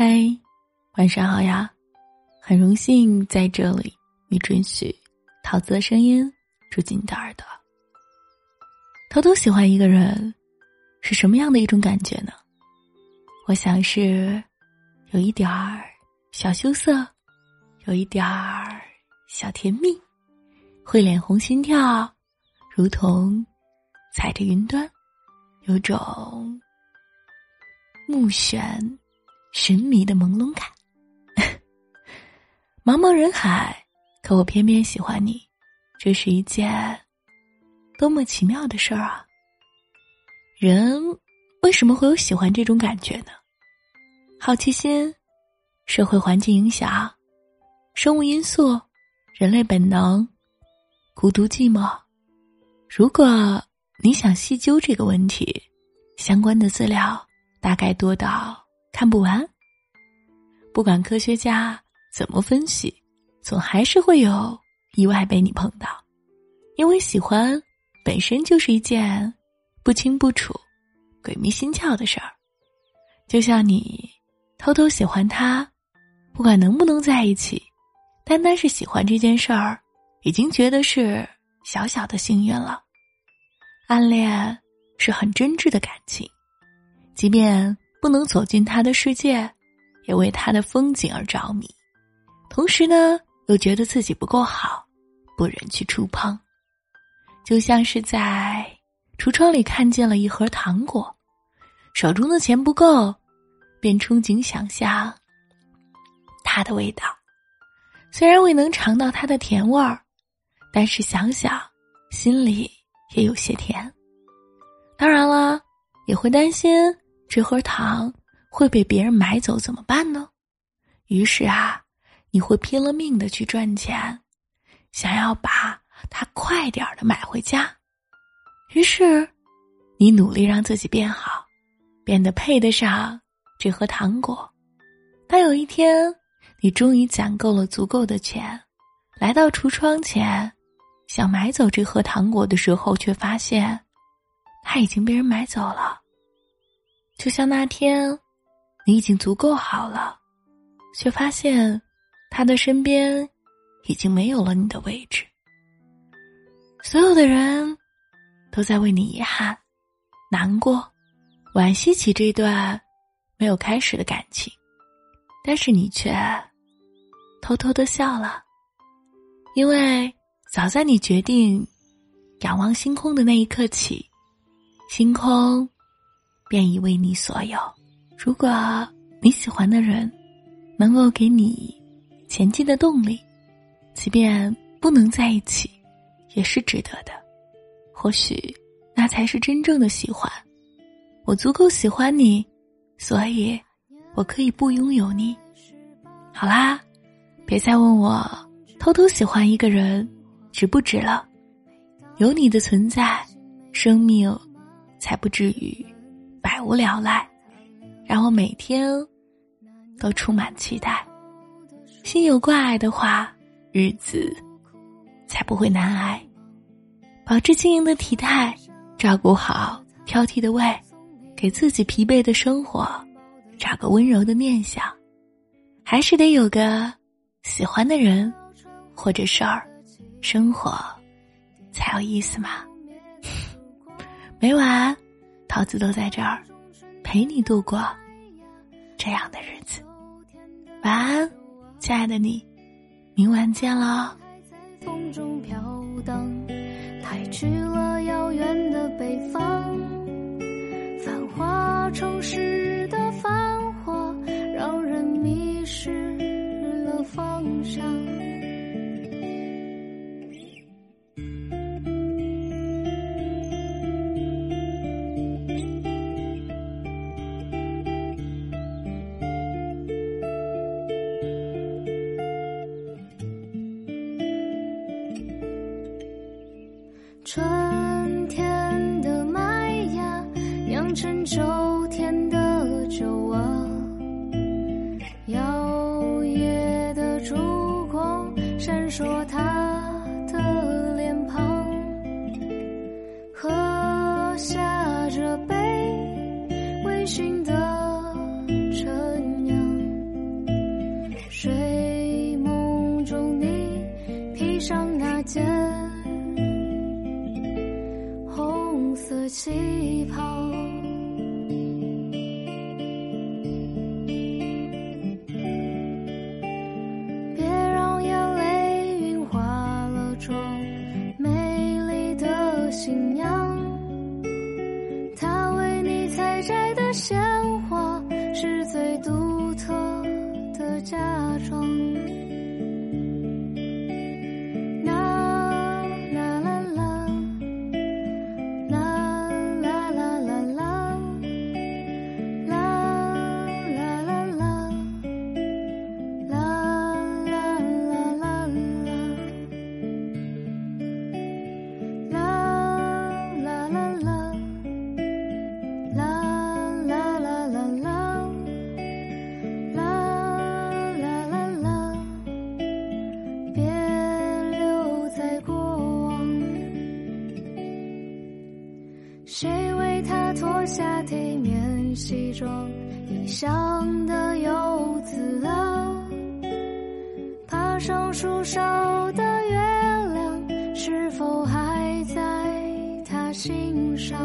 嗨，晚上好呀！很荣幸在这里，你准许桃子的声音住进你的耳朵。偷偷喜欢一个人，是什么样的一种感觉呢？我想是有一点儿小羞涩，有一点儿小甜蜜，会脸红心跳，如同踩着云端，有种目眩。神秘的朦胧感，茫茫人海，可我偏偏喜欢你，这是一件多么奇妙的事儿啊！人为什么会有喜欢这种感觉呢？好奇心、社会环境影响、生物因素、人类本能、孤独寂寞。如果你想细究这个问题，相关的资料大概多到。看不完。不管科学家怎么分析，总还是会有意外被你碰到，因为喜欢本身就是一件不清不楚、鬼迷心窍的事儿。就像你偷偷喜欢他，不管能不能在一起，单单是喜欢这件事儿，已经觉得是小小的幸运了。暗恋是很真挚的感情，即便。不能走进他的世界，也为他的风景而着迷，同时呢，又觉得自己不够好，不忍去触碰，就像是在橱窗里看见了一盒糖果，手中的钱不够，便憧憬想象它的味道。虽然未能尝到它的甜味儿，但是想想心里也有些甜。当然了，也会担心。这盒糖会被别人买走怎么办呢？于是啊，你会拼了命的去赚钱，想要把它快点的买回家。于是，你努力让自己变好，变得配得上这盒糖果。当有一天，你终于攒够了足够的钱，来到橱窗前，想买走这盒糖果的时候，却发现它已经被人买走了。就像那天，你已经足够好了，却发现他的身边已经没有了你的位置。所有的人都在为你遗憾、难过、惋惜起这段没有开始的感情，但是你却偷偷的笑了，因为早在你决定仰望星空的那一刻起，星空。便已为你所有。如果你喜欢的人能够给你前进的动力，即便不能在一起，也是值得的。或许那才是真正的喜欢。我足够喜欢你，所以我可以不拥有你。好啦，别再问我偷偷喜欢一个人值不值了。有你的存在，生命才不至于。百无聊赖，让我每天都充满期待。心有挂碍的话，日子才不会难挨。保持轻盈的体态，照顾好挑剔的胃，给自己疲惫的生活找个温柔的念想。还是得有个喜欢的人或者事儿，生活才有意思嘛。每晚。桃子都在这儿，陪你度过这样的日子。晚安，亲爱的你，明晚见了。遥远的北方，繁华城市春。装？异乡的游子啊，爬上树梢的月亮，是否还在他心上？